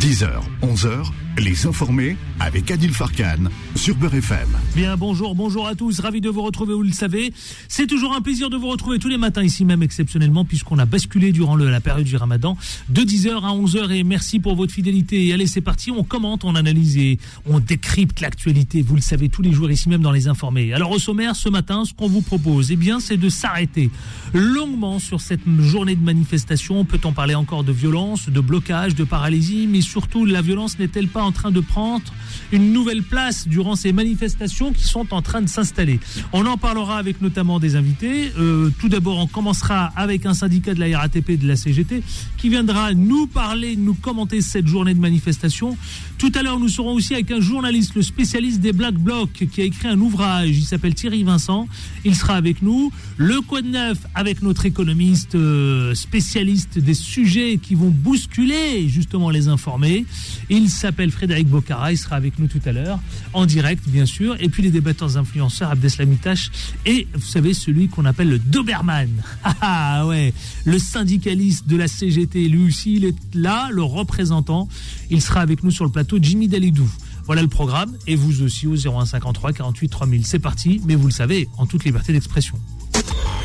10h, 11h, les informés avec Adil Farkan sur Beurre FM. Bien, bonjour, bonjour à tous. Ravi de vous retrouver, vous le savez. C'est toujours un plaisir de vous retrouver tous les matins ici même exceptionnellement puisqu'on a basculé durant le- la période du ramadan de 10h à 11h et merci pour votre fidélité. Allez, c'est parti, on commente, on analyse et on décrypte l'actualité. Vous le savez tous les jours ici même dans les informés. Alors au sommaire, ce matin, ce qu'on vous propose, eh bien, c'est de s'arrêter longuement sur cette journée de manifestation. Peut-on parler encore de violence, de blocage, de paralysie, mais surtout, la violence n'est-elle pas en train de prendre une nouvelle place durant ces manifestations qui sont en train de s'installer? On en parlera avec notamment des invités. Euh, tout d'abord, on commencera avec un syndicat de la RATP et de la CGT qui viendra nous parler, nous commenter cette journée de manifestation. Tout à l'heure, nous serons aussi avec un journaliste, le spécialiste des Black Blocs, qui a écrit un ouvrage. Il s'appelle Thierry Vincent. Il sera avec nous. Le Quoi de Neuf avec notre économiste euh, spécialiste des sujets qui vont bousculer justement les informés. Il s'appelle Frédéric Bocara. Il sera avec nous tout à l'heure, en direct bien sûr. Et puis les débatteurs influenceurs, Abdeslamitash et vous savez celui qu'on appelle le Doberman. Ah ouais, le syndicaliste de la CGT. Lui aussi, il est là, le représentant. Il sera avec nous sur le plateau, Jimmy Dalidou. Voilà le programme, et vous aussi au 0153 48 3000. C'est parti, mais vous le savez, en toute liberté d'expression.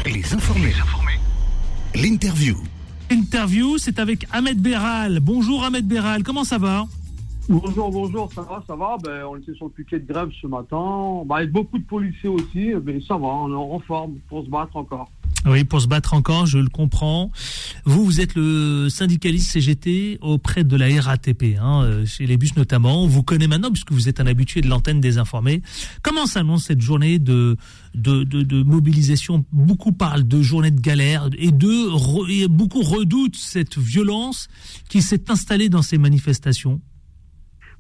Les informés. L'interview. Interview, c'est avec Ahmed Béral. Bonjour Ahmed Béral, comment ça va? Bonjour, bonjour, ça va, ça va? Ben, on était sur le piquet de grève ce matin. Ben, avec beaucoup de policiers aussi, mais ça va, on est en forme pour se battre encore. Oui, pour se battre encore, je le comprends. Vous, vous êtes le syndicaliste CGT auprès de la RATP, hein, euh, chez les bus notamment. On vous connaît maintenant puisque vous êtes un habitué de l'antenne des informés. Comment s'annonce cette journée de, de, de, de mobilisation? Beaucoup parlent de journée de galère et, de, et beaucoup redoutent cette violence qui s'est installée dans ces manifestations.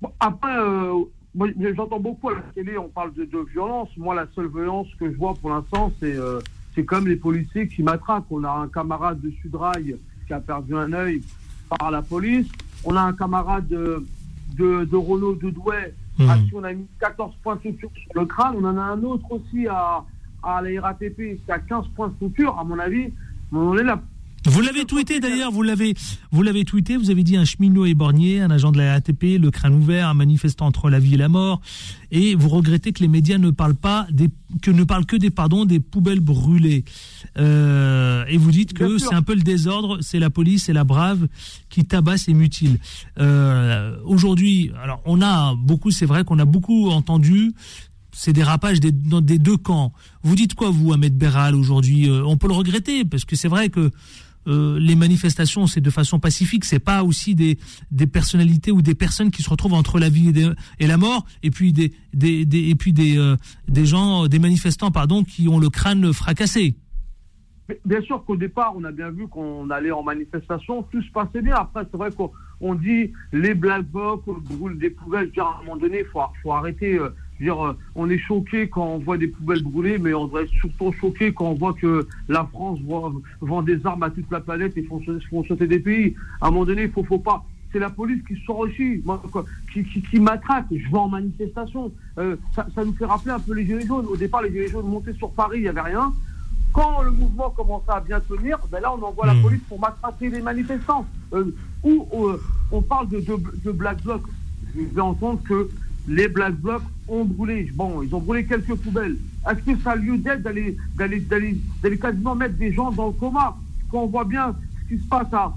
Bon, après, euh, j'entends beaucoup à la télé, on parle de, de violence. Moi, la seule violence que je vois pour l'instant, c'est euh, c'est comme les policiers qui matraquent. On a un camarade de Sudrail qui a perdu un œil par la police. On a un camarade de, de, de Renault de Douai Mhm. à qui on a mis 14 points de suture sur le crâne. On en a un autre aussi à, à la RATP qui a 15 points de suture. À mon avis, on est là. Vous l'avez tweeté d'ailleurs, vous l'avez, vous l'avez tweeté, vous avez dit un cheminot éborgné, un agent de la RATP, le crâne ouvert, un manifestant entre la vie et la mort, et vous regrettez que les médias ne parlent pas des, que ne parlent que des, pardon, des poubelles brûlées. Euh, et vous dites que c'est un peu le désordre, c'est la police et la brave qui tabassent et mutilent. Euh, aujourd'hui, alors on a beaucoup, c'est vrai qu'on a beaucoup entendu ces dérapages des, dans- des deux camps. Vous dites quoi, vous, Ahmed Béral, aujourd'hui? Euh, On peut le regretter, parce que c'est vrai que euh, les manifestations, c'est de façon pacifique. C'est pas aussi des, des personnalités ou des personnes qui se retrouvent entre la vie et, la mort, et puis des, des, et puis des, euh, des gens, des manifestants, pardon, qui ont le crâne fracassé. Bien sûr qu'au départ, on a bien vu qu'on allait en manifestation, tout se passait bien. Après, c'est vrai qu'on on dit les black blocs brûlent des poubelles. À un moment donné, il faut, faut arrêter. euh, je veux dire, euh, on est choqué quand on voit des poubelles brûlées, mais on devrait être surtout choqué quand on voit que la France voit- vend des armes à toute la planète et font, font sauter des pays. À un moment donné, il faut, faut pas. C'est la police qui sort aussi, moi, quoi, qui, qui, qui matraque. Je vais en manifestation. Euh, ça, ça nous fait rappeler un peu les Gilets jaunes. Au départ, les Gilets jaunes montaient sur Paris, il n'y avait rien. Quand le mouvement commençait à bien tenir, ben là, on envoie Hmm. la police pour matraquer les manifestants. Euh, ou euh, on parle de, de, de Black Bloc. Je vais entendre que les Black Blocs ont brûlé. Bon, ils ont brûlé quelques poubelles. Est-ce que ça a lieu d'être d'aller, d'aller, d'aller, d'aller quasiment mettre des gens dans le coma? Quand on voit bien ce qui se passe à,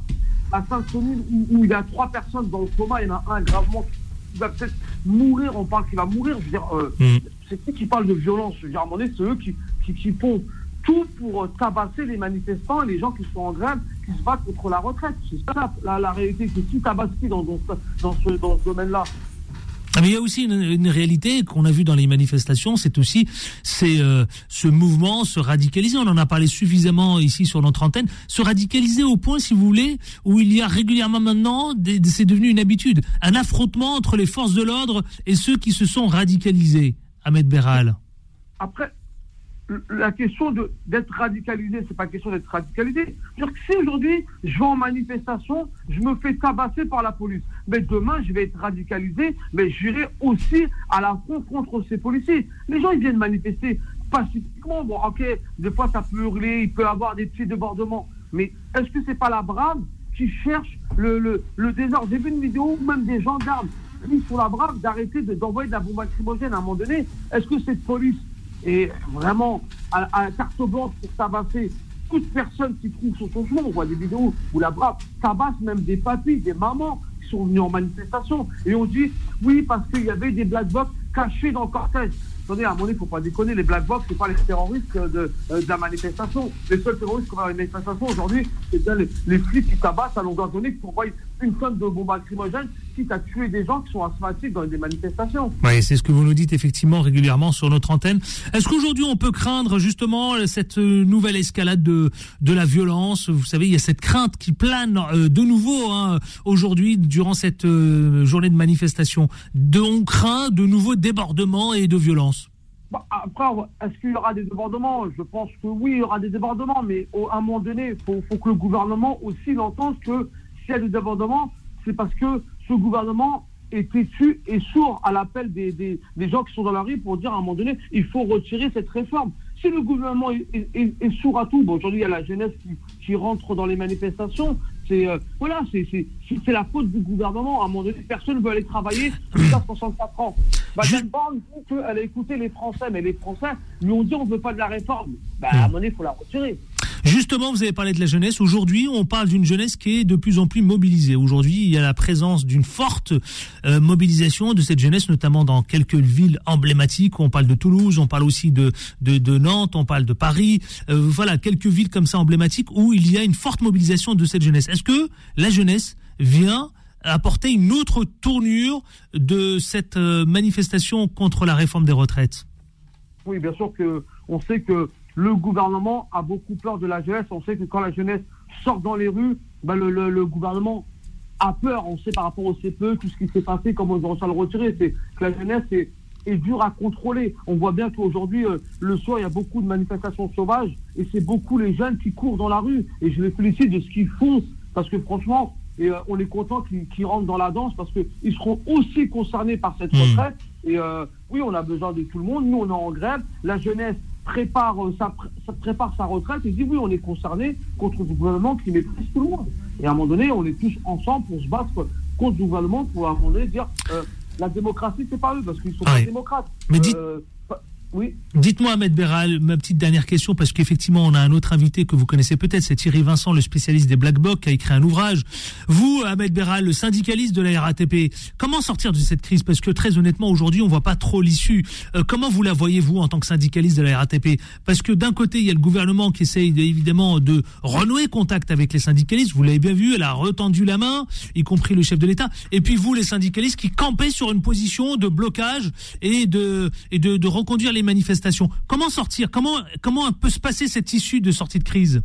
à Sainte-Soline, où, où il y a trois personnes dans le coma, il y en a un gravement qui va peut-être mourir, on parle qu'il va mourir. Je veux dire, euh, Mm. c'est qui qui parle de violence? Je veux dire, à un moment donné, c'est eux qui, qui, qui font tout pour euh, tabasser les manifestants et les gens qui sont en grève, qui se battent contre la retraite. C'est ça la, réalité, c'est qui tabasse qui dans, dans, dans ce, dans ce domaine-là. Ah, Mais il y a aussi une, réalité qu'on a vue dans les manifestations, c'est aussi c'est euh, ce mouvement se radicaliser. On en a parlé suffisamment ici sur notre antenne, se radicaliser au point, si vous voulez, où il y a régulièrement maintenant, c'est devenu une habitude, un affrontement entre les forces de l'ordre et ceux qui se sont radicalisés. Ahmed Béral. La question d'être radicalisé, c'est pas question d'être radicalisé. C'est-à-dire que si aujourd'hui, je vais en manifestation, je me fais tabasser par la police, mais demain, je vais être radicalisé, mais j'irai aussi à la front contre ces policiers. Les gens, ils viennent manifester pacifiquement. Bon, ok, des fois, ça peut hurler, il peut avoir des petits débordements. Mais est-ce que c'est pas la brave qui cherchent le, le, désordre? J'ai vu une vidéo où même des gendarmes pris sur la brave d'arrêter de- d'envoyer de, la bombe lacrymogène à un moment donné. Est-ce que cette police est vraiment à, à la carte blanche pour tabasser toute personne qui trouve son chemin On voit des vidéos où la brave tabasse même des papis, des mamans qui sont venus en manifestation. Et on dit, oui, parce qu'il y avait des black box cachés dans le cortège. Attendez, à un moment donné, il ne faut pas déconner, les black box, c'est pas les terroristes de, euh, de la manifestation. Les seuls terroristes qu'on va à une manifestation aujourd'hui, c'est bien les, flics qui tabassent à longueur d'année, qui une tonne de bombes lacrymogènes, quitte à tuer des gens qui sont asthmatiques dans des manifestations. Oui, c'est ce que vous nous dites effectivement régulièrement sur notre antenne. Est-ce qu'aujourd'hui on peut craindre justement cette euh, nouvelle escalade de, de la violence? Vous savez, il y a cette crainte qui plane euh, de nouveau hein, aujourd'hui durant cette euh, journée de manifestation. De, on craint de nouveaux débordements et de violences. Bah, après, est-ce qu'il y aura des débordements? Je pense que oui, il y aura des débordements, mais au- à un moment donné, il faut, faut que le gouvernement aussi l'entende que s'il y a des débordements, c'est parce que ce gouvernement est têtu et sourd à l'appel des, des, des gens qui sont dans la rue pour dire à un moment donné, il faut retirer cette réforme. Si le gouvernement est, est- est- est sourd à tout, bon, aujourd'hui il y a la jeunesse qui, qui rentre dans les manifestations, c'est euh, voilà, c'est la faute du gouvernement. À un moment donné, personne ne veut aller travailler jusqu'à 64 ans. Madame Borne dit qu'elle a écouté les Français, mais les Français lui ont dit on ne veut pas de la réforme. Bah, à un moment donné, il faut la retirer. Justement, vous avez parlé de la jeunesse. Aujourd'hui, on parle d'une jeunesse qui est de plus en plus mobilisée. Aujourd'hui, il y a la présence d'une forte euh, mobilisation de cette jeunesse, notamment dans quelques villes emblématiques. On parle de Toulouse, on parle aussi de, de, Nantes, on parle de Paris. Euh, voilà, quelques villes comme ça emblématiques où il y a une forte mobilisation de cette jeunesse. Est-ce que la jeunesse vient apporter une autre tournure de cette euh, manifestation contre la réforme des retraites? Oui, bien sûr que on sait que le gouvernement a beaucoup peur de la jeunesse. On sait que quand la jeunesse sort dans les rues, bah, le, le- le gouvernement a peur. On sait par rapport au CPE, tout ce qui s'est passé, comment ils ont réussi à le retirer. C'est que la jeunesse est, est dure à contrôler. On voit bien qu'aujourd'hui, euh, le soir, il y a beaucoup de manifestations sauvages et c'est beaucoup les jeunes qui courent dans la rue. Et je les félicite de ce qu'ils font parce que franchement, et, euh, on est content qu'ils rentrent dans la danse parce qu'ils seront aussi concernés par cette Mmh. retraite. Et euh, oui, on a besoin de tout le monde. Nous, on est en grève. La jeunesse prépare, euh, prépare sa retraite et dit oui, on est concerné contre le gouvernement qui méprise tout le monde. Et à un moment donné, on est tous ensemble pour se battre contre le gouvernement pour à un moment donné dire euh, la démocratie, c'est pas eux parce qu'ils sont Ouais. pas démocrates. Mais Euh, oui. Dites-moi, Ahmed Beral, ma petite dernière question, parce qu'effectivement, on a un autre invité que vous connaissez peut-être, c'est Thierry Vincent, le spécialiste des Black Blocs, qui a écrit un ouvrage. Vous, Ahmed Beral, le syndicaliste de la RATP, comment sortir de cette crise? Parce que très honnêtement, aujourd'hui, on voit pas trop l'issue. Euh, comment vous la voyez, vous, en tant que syndicaliste de la RATP Parce que d'un côté, il y a le gouvernement qui essaye de- évidemment de renouer contact avec les syndicalistes. Vous l'avez bien vu, elle a retendu la main, y compris le chef de l'État. Et puis vous, les syndicalistes, qui campez sur une position de blocage et de, et de, de reconduire les manifestations. Comment sortir? Comment, comment peut se passer cette issue de sortie de crise?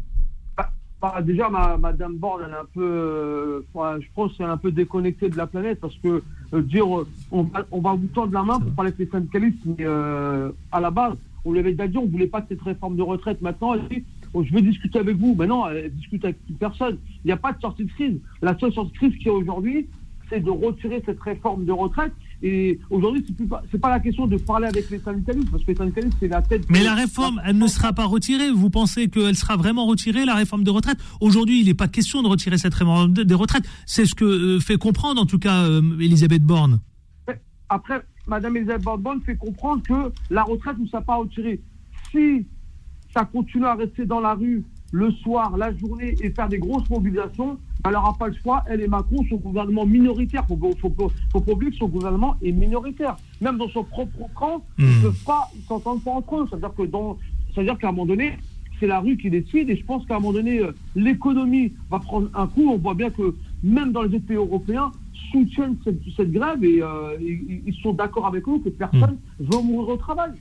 Bah, bah, déjà, ma, Madame Borne, elle est un peu, euh, je pense qu'elle est un peu déconnectée de la planète parce que euh, dire euh, on, va, vous tendre la main pour parler avec les syndicalistes, mais à la base, on lui avait déjà dit on voulait pas de cette réforme de retraite. Maintenant, elle dit oh, je veux discuter avec vous. Mais non, elle discute avec personne. Il n'y a pas de sortie de crise. La seule sortie de crise qu'il y a aujourd'hui, c'est de retirer cette réforme de retraite. Et aujourd'hui, c'est plus pas, la question de parler avec les syndicalistes parce que les syndicalistes, c'est la tête. Mais la réforme, elle ne sera pas retirée. Vous pensez qu'elle sera vraiment retirée, la réforme de retraite? Aujourd'hui, il n'est pas question de retirer cette réforme de- des retraites. C'est ce que euh, fait comprendre, en tout cas, euh, Elisabeth Borne. Après, Madame Elisabeth Borne fait comprendre que la retraite ne sera pas retirée. Si ça continue à rester dans la rue le soir, la journée et faire des grosses mobilisations, elle n'aura pas le choix. Elle et Macron, son gouvernement minoritaire. Il faut, faut, faut, faut pas oublier que son gouvernement est minoritaire. Même dans son propre camp, ils Hmm. ne peuvent pas, ils s'entendent pas entre eux. C'est-à-dire que dans, c'est-à-dire qu'à un moment donné, c'est la rue qui décide. Et je pense qu'à un moment donné, euh, l'économie va prendre un coup. On voit bien que même dans les autres pays européens, soutiennent cette, cette grève et euh, ils, ils sont d'accord avec nous que personne veut mourir au travail.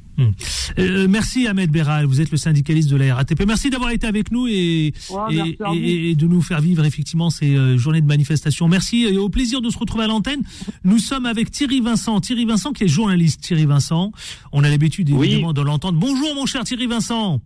Euh, merci Ahmed Beral, vous êtes le syndicaliste de la RATP. Merci d'avoir été avec nous et, Ouais, et, et- et de nous faire vivre effectivement ces euh, journées de manifestation. Merci et au plaisir de se retrouver à l'antenne. Nous sommes avec Thierry Vincent. Thierry Vincent qui est journaliste. Thierry Vincent, on a l'habitude Oui. évidemment de l'entendre. Bonjour mon cher Thierry Vincent.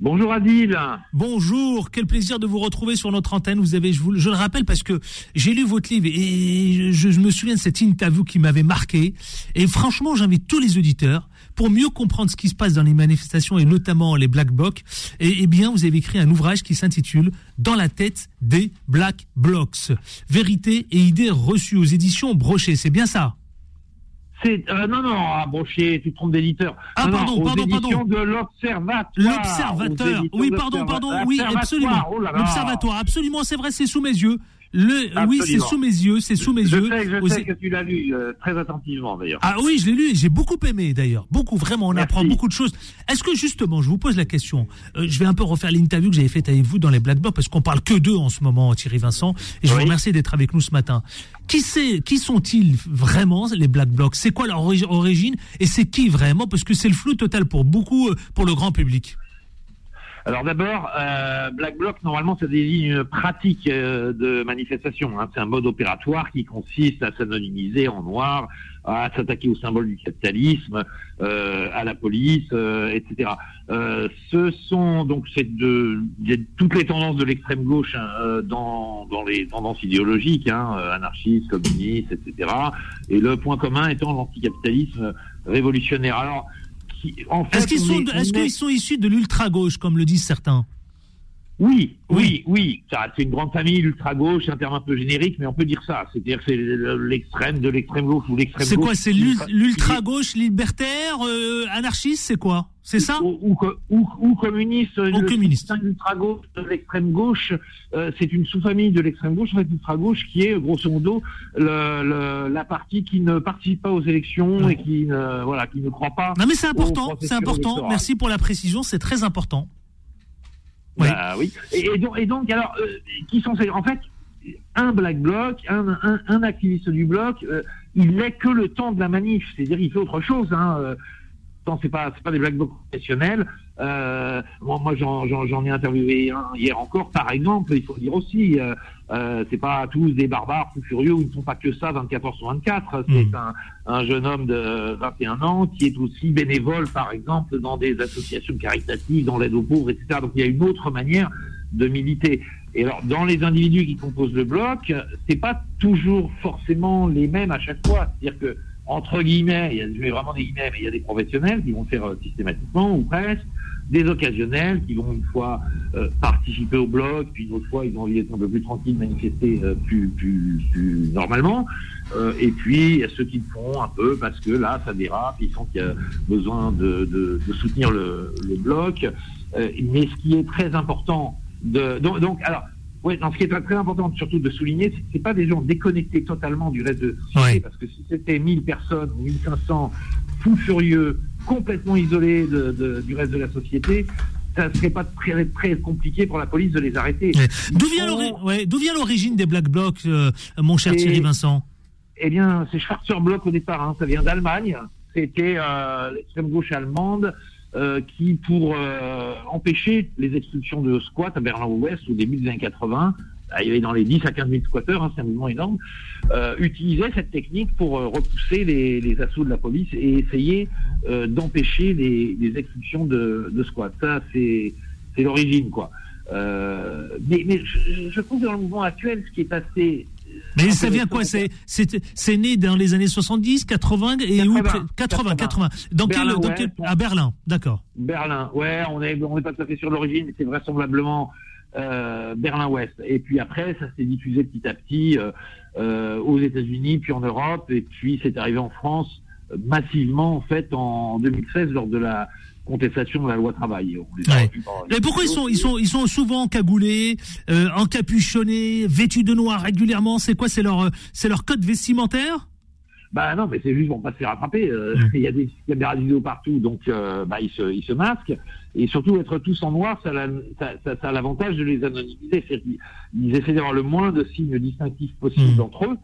Bonjour Adil. Bonjour, quel plaisir de vous retrouver sur notre antenne. Vous avez, je, vous, je le rappelle parce que j'ai lu votre livre et je, je me souviens de cette interview qui m'avait marqué. Et franchement, j'invite tous les auditeurs pour mieux comprendre ce qui se passe dans les manifestations et notamment les Black Blocs. Et, eh bien, vous avez écrit un ouvrage qui s'intitule Dans la tête des Black Blocs. Vérité et idées reçues aux éditions Brochet. C'est bien ça? C'est euh, non non ah, Brochet, tu te trompes d'éditeur. Ah pardon, pardon, pardon. de l'Observatoire. L'Observateur. Oui, pardon, pardon. Oui, absolument. Oh L'Observatoire, absolument, c'est vrai, c'est sous mes yeux. Le, oui, c'est sous mes yeux, c'est sous mes je yeux. Sais, je sais que tu l'as lu euh, très attentivement d'ailleurs. Ah oui, je l'ai lu j'ai beaucoup aimé d'ailleurs. Beaucoup, vraiment, on apprend beaucoup de choses. Est-ce que justement, je vous pose la question, euh, je vais un peu refaire l'interview que j'avais faite avec vous dans les Black Blocs parce qu'on parle que d'eux en ce moment, Thierry Vincent, et je vous remercie d'être avec nous ce matin. Qui c'est, qui sont-ils vraiment les Black Blocs? C'est quoi leur origine et c'est qui vraiment? Parce que c'est le flou total pour beaucoup, euh, pour le grand public. Alors d'abord, euh, Black Bloc, normalement, ça désigne une pratique euh, de manifestation. Hein. C'est un mode opératoire qui consiste à s'anonymiser en noir, à s'attaquer au symbole du capitalisme, euh, à la police, etc. Ce sont donc toutes les tendances de l'extrême gauche hein, dans, dans les tendances idéologiques, hein, anarchistes, communistes, etc. Et le point commun étant l'anticapitalisme révolutionnaire. Alors est-ce qu'ils sont, est, sont issus de l'ultra-gauche, comme le disent certains? Oui, oui, oui. C'est une grande famille, l'ultra-gauche, c'est un terme un peu générique, mais on peut dire ça. C'est-à-dire c'est l'extrême de l'extrême gauche ou l'extrême C'est quoi C'est l'ultra-gauche libertaire, euh, anarchiste, c'est quoi? C'est ça ou, ou, communiste. Ou communiste. De l'extrême gauche, euh, c'est une sous-famille de l'extrême gauche, en fait, l'ultra-gauche qui est, grosso modo, le, la partie qui ne participe pas aux élections et qui ne, voilà, qui ne croit pas. Non mais c'est important, c'est important. Merci pour la précision, c'est très important. Oui. Bah, oui. Et, donc, et, donc, alors, euh, qui sont ces... En fait, un black bloc, un, un, un activiste du bloc, euh, il n'est que le temps de la manif. C'est-à-dire, il fait autre chose. Hein, euh, c'est pas pas des black blocs professionnels. Euh, moi, moi j'en ai interviewé un hier encore, par exemple. Il faut dire aussi, euh, euh, c'est pas tous des barbares fous furieux ils ne sont pas que ça 24 sur 24. C'est hmm. un, un, jeune homme de 21 ans qui est aussi bénévole, par exemple, dans des associations caritatives, dans l'aide aux pauvres, etc. Donc il y a une autre manière de militer. Et alors, dans les individus qui composent le bloc, c'est pas toujours forcément les mêmes à chaque fois. C'est-à-dire que entre guillemets, il y a, vraiment des guillemets, il y a des professionnels qui vont faire euh, systématiquement ou presque, des occasionnels qui vont une fois euh, participer au bloc, puis une autre fois ils vont envie d'être un peu plus tranquille, manifester euh, plus, plus, plus normalement. et puis il y a ceux qui le font un peu parce que là ça dérape, ils sentent qu'il y a besoin de, de, soutenir le, le bloc. mais ce qui est très important de donc alors oui, ce qui est très, important surtout de souligner, c'est que ce pas des gens déconnectés totalement du reste de la société, parce que si c'était 1000 personnes ou 1500 fous furieux, complètement isolés de, du reste de la société, ça ne serait pas très, très compliqué pour la police de les arrêter. D'où vient l'origine des Black Blocs, euh, mon cher Thierry Vincent? Eh bien, c'est Schwarzer Block au départ, hein. ça vient d'Allemagne. C'était euh, l'extrême gauche allemande euh, qui, pour euh, empêcher les expulsions de squats à Berlin-Ouest au début des années 80, il y avait dans les 10 à 15 000 squatteurs, hein, c'est un mouvement énorme, euh, utilisait cette technique pour euh, repousser les, assauts de la police et essayer d'empêcher les, les, expulsions de, de squats. Ça, c'est l'origine, quoi. mais, mais je, je trouve dans le mouvement actuel, ce qui est assez mais ça vient quoi C'est c'est né dans les années 70, 80 et 80, où 80, 80. Dans quel, dans quel à Berlin, d'accord. Berlin, ouais, on est on n'est pas tout à fait de l'origine, c'est vraisemblablement euh, Berlin-Ouest. Et puis après, ça s'est diffusé petit à petit euh, euh, aux États-Unis, puis en Europe, et puis c'est arrivé en France massivement en fait en 2016 lors de la contestation de la loi travail. Mais pourquoi ils sont, ils sont, ils sont souvent cagoulés, euh, encapuchonnés, vêtus de noir régulièrement? C'est quoi? C'est leur, c'est leur code vestimentaire? Bah non, mais c'est juste pour pas se faire attraper. Euh. Il y a des caméras vidéo partout, donc euh, bah, ils, se, ils se masquent. Et surtout, être tous en noir, ça, ça, ça, ça a l'avantage de les anonymiser. Ils essaient d'avoir le moins de signes distinctifs possibles mm. entre eux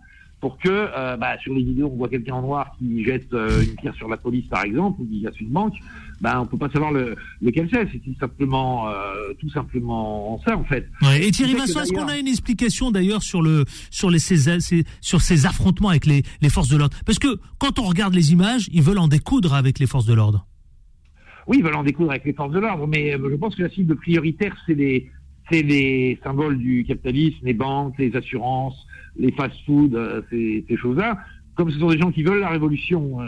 pour que euh, bah, sur les vidéos on voit quelqu'un en noir qui jette euh, une pierre sur la police par exemple ou qui casse une banque, bah, on peut pas savoir le, lequel c'est. C'est tout simplement, euh, tout simplement ça en fait. et Thierry Vincent, est-ce qu'on a une explication d'ailleurs sur le sur les ces, sur ces affrontements avec les, les forces de l'ordre? Parce que quand on regarde les images, ils veulent en découdre avec les forces de l'ordre. oui, ils veulent en découdre avec les forces de l'ordre, mais je pense que la cible prioritaire, c'est les, c'est les symboles du capitalisme, les banques, les assurances, les fast-foods, ces, ces choses-là. Comme ce sont des gens qui veulent la révolution,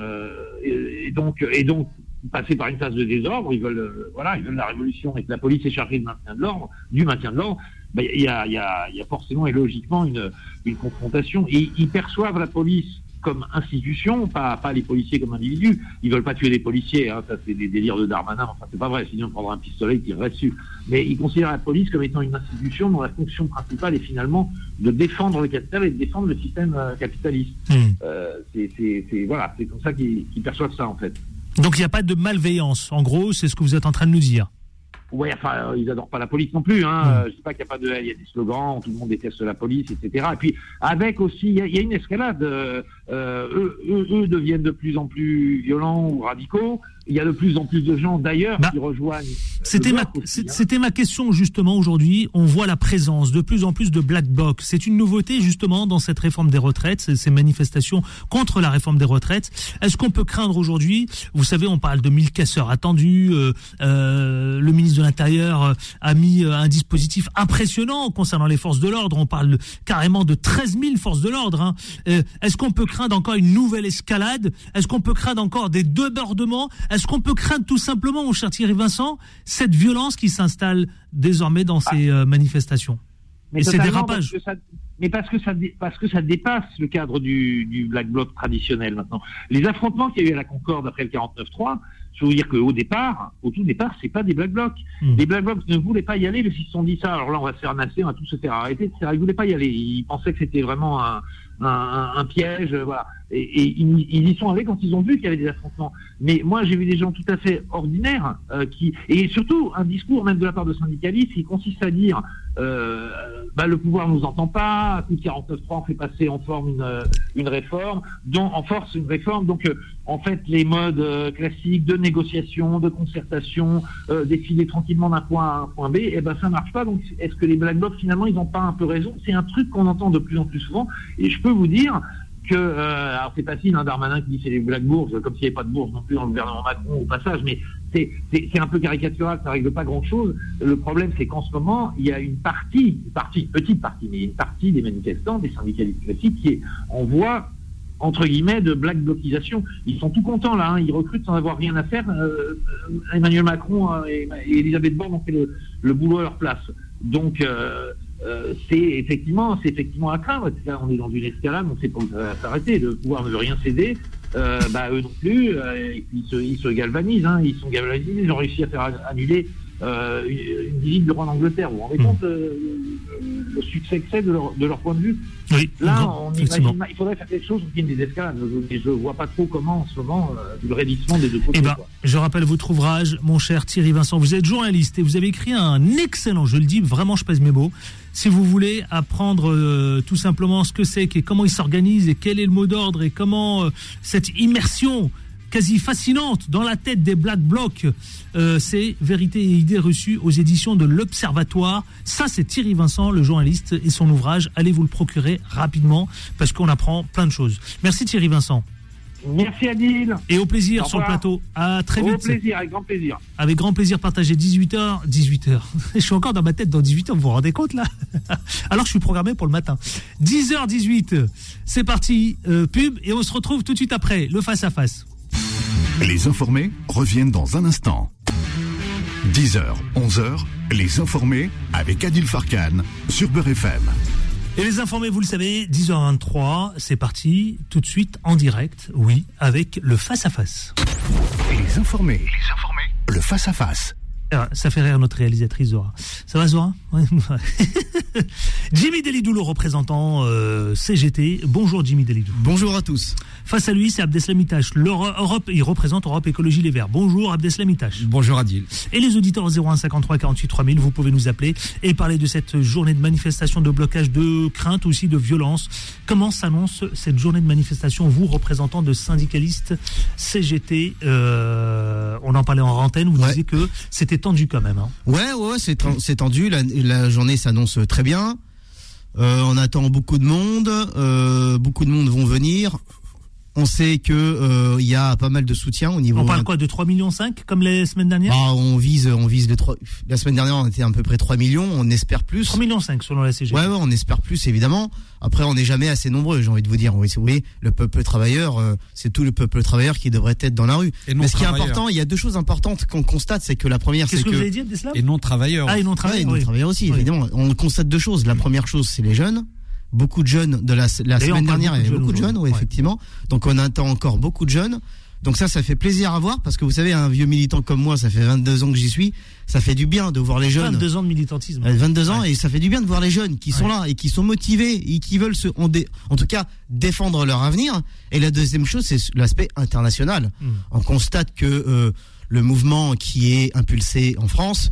et, donc, et donc passer par une phase de désordre, ils veulent, voilà, ils veulent la révolution et que la police est chargée de maintien de l'ordre, du maintien de l'ordre, ben, il y, a, y, a, y, a, forcément et logiquement une, une confrontation. Et ils perçoivent la police comme institution, pas, pas les policiers comme individus. Ils veulent pas tuer les policiers, hein, ça c'est des délires de Darmanin, enfin c'est pas vrai, sinon on prendra un pistolet et tirerait dessus. Mais ils considèrent la police comme étant une institution dont la fonction principale est finalement de défendre le capital et de défendre le système euh, capitaliste. Mmh. Euh, c'est voilà, comme ça qu'ils perçoivent ça en fait. Donc il n'y a pas de malveillance, en gros, c'est ce que vous êtes en train de nous dire. Ouais, enfin, ils adorent pas la police non plus. Hein. Mm. Je sais pas qu'il n'y a pas de, il y a des slogans, tout le monde déteste la police, etc. Et puis avec aussi, il y, a une escalade. Euh, eux, eux, eux, deviennent de plus en plus violents ou radicaux il y a de plus en plus de gens d'ailleurs bah, qui rejoignent. C'était ma, hein. c'était ma question justement aujourd'hui. On voit la présence de plus en plus de black blocs. C'est une nouveauté justement dans cette réforme des retraites, ces manifestations contre la réforme des retraites. Est-ce qu'on peut craindre aujourd'hui Vous savez, on parle de 1000 casseurs attendus. Euh, euh, le ministre de l'Intérieur euh, a mis euh, un dispositif impressionnant concernant les forces de l'ordre. On parle carrément de 13 000 forces de l'ordre. Hein. Est-ce qu'on peut craindre encore une nouvelle escalade? Est-ce qu'on peut craindre encore des débordements? Est-ce qu'on peut craindre tout simplement, mon cher Thierry Vincent, cette violence qui s'installe désormais dans ces euh, manifestations mais ces dérapages mais parce que ça parce que ça dépasse le cadre du, du black bloc traditionnel maintenant. Les affrontements qu'il y a eu à la Concorde après le 49-3, je veux vous dire qu'au départ, au tout départ, c'est pas des black blocs. Hmm. Les black blocs ne voulaient pas y aller, ils se sont dit ça. Alors là, on va se faire nasser, on va tout se faire arrêter. Ils voulaient pas y aller. Ils pensaient que c'était vraiment un, un, un, piège, voilà. Et, et ils, y sont allés quand ils ont vu qu'il y avait des affrontements. Mais moi, j'ai vu des gens tout à fait ordinaires euh, qui, et surtout un discours même de la part de syndicalistes qui consiste à dire, euh, bah, le pouvoir nous entend pas, à coup de 49.3, on fait passer en forme une, une réforme, dont en force une réforme. Donc, euh, en fait, les modes euh, classiques de négociation, de concertation, euh, défiler tranquillement d'un point A à un point B, eh ben ça marche pas. Donc, est-ce que les black blocs finalement ils n'ont pas un peu raison? C'est un truc qu'on entend de plus en plus souvent, et je peux vous dire euh, alors c'est facile, hein, Darmanin qui dit c'est les black bourges, comme s'il n'y avait pas de bourse non plus dans le gouvernement Macron au passage, mais c'est, un peu caricatural, ça règle pas grand-chose. Le problème, c'est qu'en ce moment, il y a une partie, une partie, petite partie, mais une partie des manifestants, des syndicalistes classiques, qui est en voie entre guillemets de black blocisation. Ils sont tout contents là, hein. ils recrutent sans avoir rien à faire. Euh, Emmanuel Macron euh, et, Elisabeth Borne ont fait le, le, boulot à leur place. Donc euh, euh, c'est effectivement, c'est effectivement à craindre. Là, on est dans une escalade, on sait pas va s'arrêter. Le pouvoir ne rien céder. Euh, bah, eux non plus. Euh, ils se, ils se galvanisent. Hein, ils sont galvanisés. Ils ont réussi à faire annuler euh, une, visite du roi d'Angleterre. Vous vous rendez mmh. compte euh, le succès que c'est de leur, de leur point de vue? Oui, Là, on imagine, il faudrait faire quelque chose qui ait des escalades. Mais je ne vois pas trop comment, en ce moment, euh, le raidissement des deux côtés. Eh ben, je rappelle votre ouvrage, mon cher Thierry Vincent. Vous êtes journaliste et vous avez écrit un excellent, je le dis, vraiment, je pèse mes mots. Si vous voulez apprendre euh, tout simplement ce que c'est, et comment il s'organise et quel est le mot d'ordre et comment euh, cette immersion quasi fascinante dans la tête des Black Blocs. Euh, c'est Vérité et idées reçues aux éditions de l'Observatoire. Ça, c'est Thierry Vincent, le journaliste, et son ouvrage. Allez vous le procurer rapidement? Parce qu'on apprend plein de choses. Merci Thierry Vincent. Merci Adil. Et au plaisir sur le plateau. À très vite. Au plaisir, avec grand plaisir. Avec grand plaisir partagé 18h, 18h. je suis encore dans ma tête dans 18h, vous vous rendez compte là? Alors je suis programmé pour le matin. 10h18, c'est parti, euh, pub, et on se retrouve tout de suite après, le face-à-face. face à face les informés reviennent dans un instant. 10h, 11h, les informés avec Adil Farkan sur Beurre FM. Et les informés, vous le savez, 10h23, c'est parti, tout de suite en direct, oui, avec le face-à-face. Les informés, les informés, le face-à-face. Ah, ça fait rire notre réalisatrice Zora. Ça va Zora Jimmy Delidou, le représentant euh, CGT. Bonjour Jimmy Delidou. Bonjour à tous. Face à lui, c'est Abdeslam Itache. L'Europe, il représente Europe Écologie Les Verts. Bonjour Abdeslam Itache. Bonjour Adil. Et les auditeurs 01 53 48 3000, vous pouvez nous appeler et parler de cette journée de manifestation, de blocage, de crainte aussi, de violence. Comment s'annonce cette journée de manifestation, vous, représentant de syndicalistes CGT euh, On en parlait en antenne, vous disiez que c'était tendu quand même. Hein. Ouais, ouais, c'est tendu. La, journée s'annonce très bien. Euh, on attend beaucoup de monde. Euh, beaucoup de monde vont venir. On sait que euh, il y a pas mal de soutien au niveau. On parle quoi de 3 millions 5 comme les semaines dernières? Bah, On vise, on vise les 3 La semaine dernière, on était à peu près 3 millions. On espère plus. 3 millions 5 selon la CGT. Ouais, ouais, on espère plus évidemment. Après, on n'est jamais assez nombreux. J'ai envie de vous dire. Oui, oui, le peuple travailleur, euh, c'est tout le peuple travailleur qui devrait être dans la rue. Et non Mais ce qui est important, il y a deux choses importantes qu'on constate, c'est que la première, c'est Qu'est-ce que, que vous avez dit, Et non travailleurs. Ah, et non Ouais, travail. et nos travailleurs aussi, Oui. évidemment. On constate deux choses. La première chose, c'est les jeunes. Beaucoup de jeunes de la, semaine dernière, il y avait beaucoup de jeunes oui, effectivement. Donc on attend encore beaucoup de jeunes. Donc ça, ça fait plaisir à voir parce que vous savez, un vieux militant comme moi, ça fait 22 ans que j'y suis, ça fait du bien de voir les jeunes. 22 ans de militantisme. Euh, 22 ans Ouais. et ça fait du bien de voir les jeunes qui sont Ouais. là et qui sont motivés et qui veulent se, en, dé- en tout cas défendre leur avenir. Et la deuxième chose, c'est l'aspect international. Mm. On constate que euh, le mouvement qui est impulsé en France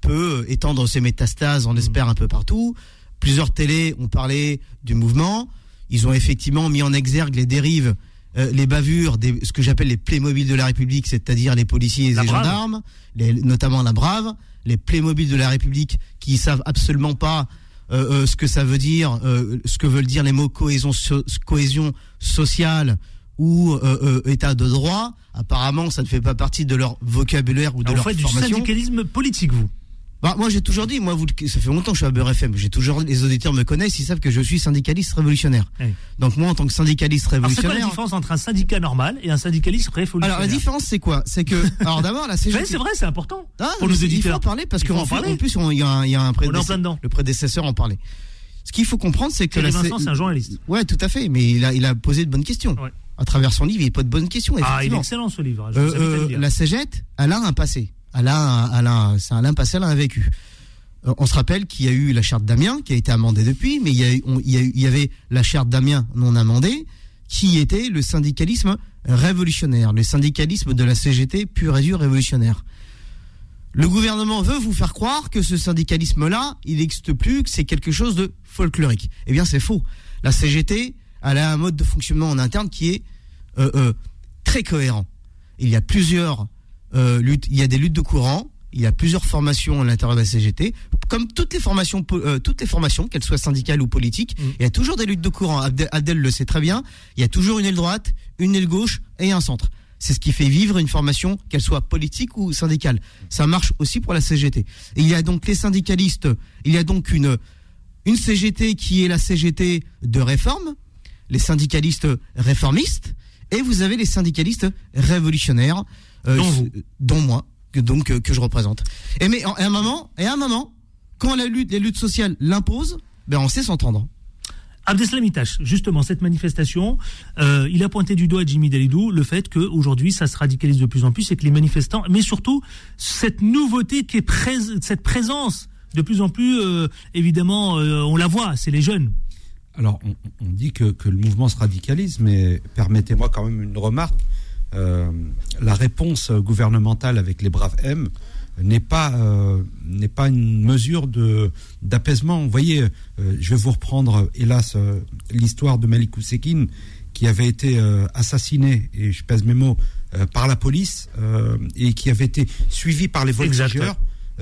peut étendre ses métastases, on l'espère, un peu partout. Plusieurs télés ont parlé du mouvement. Ils ont effectivement mis en exergue les dérives, euh, les bavures, des, ce que j'appelle les Playmobil de la République, c'est-à-dire les policiers et La les Brave. gendarmes, les- notamment la Brave, les Playmobil de la République qui savent absolument pas euh, euh, ce que ça veut dire, ce que veulent dire les mots cohésion, so- cohésion sociale ou état de droit. Apparemment, ça ne fait pas partie de leur vocabulaire ou de Alors, leur vous faites du formation. syndicalisme politique, vous. Bah, moi, j'ai toujours dit, moi, vous, ça fait longtemps que je suis à Beurre FM. J'ai toujours, les auditeurs me connaissent, ils savent que je suis syndicaliste révolutionnaire. Oui. Donc moi, en tant que syndicaliste Alors, c'est quoi la révolutionnaire. différence entre un syndicat normal et un syndicaliste révolutionnaire Alors la différence, c'est quoi? C'est que, alors d'abord, la CGT. c'est vrai, c'est important Ah, pour nos c'est- Il faut en parler parce qu'en en en plus, il y a un, y a un On est en prédécesseur. Le prédécesseur en parlait. Ce qu'il faut comprendre, c'est que la Vincent, c'est un journaliste. Ouais, tout à fait. Mais il a, il a posé de bonnes questions. Ouais. À travers son livre, il pose de bonnes questions. Ah, il est excellent ce livre. Je Euh, euh, la CGT, elle a un passé. Elle a, un- elle a un- c'est un passé, elle a vécu. Euh, on se rappelle qu'il y a eu la charte d'Amiens qui a été amendée depuis, mais il y avait la charte d'Amiens non amendée qui était le syndicalisme révolutionnaire, le syndicalisme de la CGT pur et dur révolutionnaire. Le gouvernement veut vous faire croire que ce syndicalisme-là, il n'existe plus, que c'est quelque chose de folklorique. Eh bien, c'est faux. La CGT, elle a un mode de fonctionnement en interne qui est euh, euh, très cohérent. Il y a plusieurs euh, il y a des luttes de courant, il y a plusieurs formations à l'intérieur de la CGT, comme toutes les formations, po- euh, toutes les formations, qu'elles soient syndicales ou politiques, Mm. il y a toujours des luttes de courant. Abdel, Abdel le sait très bien. Il y a toujours une aile droite, une aile gauche et un centre. C'est ce qui fait vivre une formation, qu'elle soit politique ou syndicale. Ça marche aussi pour la CGT. Et il y a donc les syndicalistes. Il y a donc une une CGT qui est la CGT de réforme, les syndicalistes réformistes, et vous avez les syndicalistes révolutionnaires, Dont vous. dont moi, que, donc euh, que je représente. Et mais en- et à un moment, et à un moment, quand la lutte, les luttes sociales l'imposent, ben on sait s'entendre. Abdeslam Itache, justement, cette manifestation, euh, il a pointé du doigt à Jimmy Dalidou le fait qu'aujourd'hui, ça se radicalise de plus en plus et que les manifestants, mais surtout, cette nouveauté qui est cette présence de plus en plus, euh, évidemment, euh, on la voit, c'est les jeunes. Alors, on, on dit que, que le mouvement se radicalise, mais permettez-moi quand même une remarque. Euh, la réponse gouvernementale avec les braves M n'est pas euh, n'est pas une mesure de d'apaisement. Vous voyez, euh, je vais vous reprendre, hélas, euh, l'histoire de Malik Oussekine qui avait été assassiné et je pèse mes mots par la police et qui avait été suivi par les voltigeurs.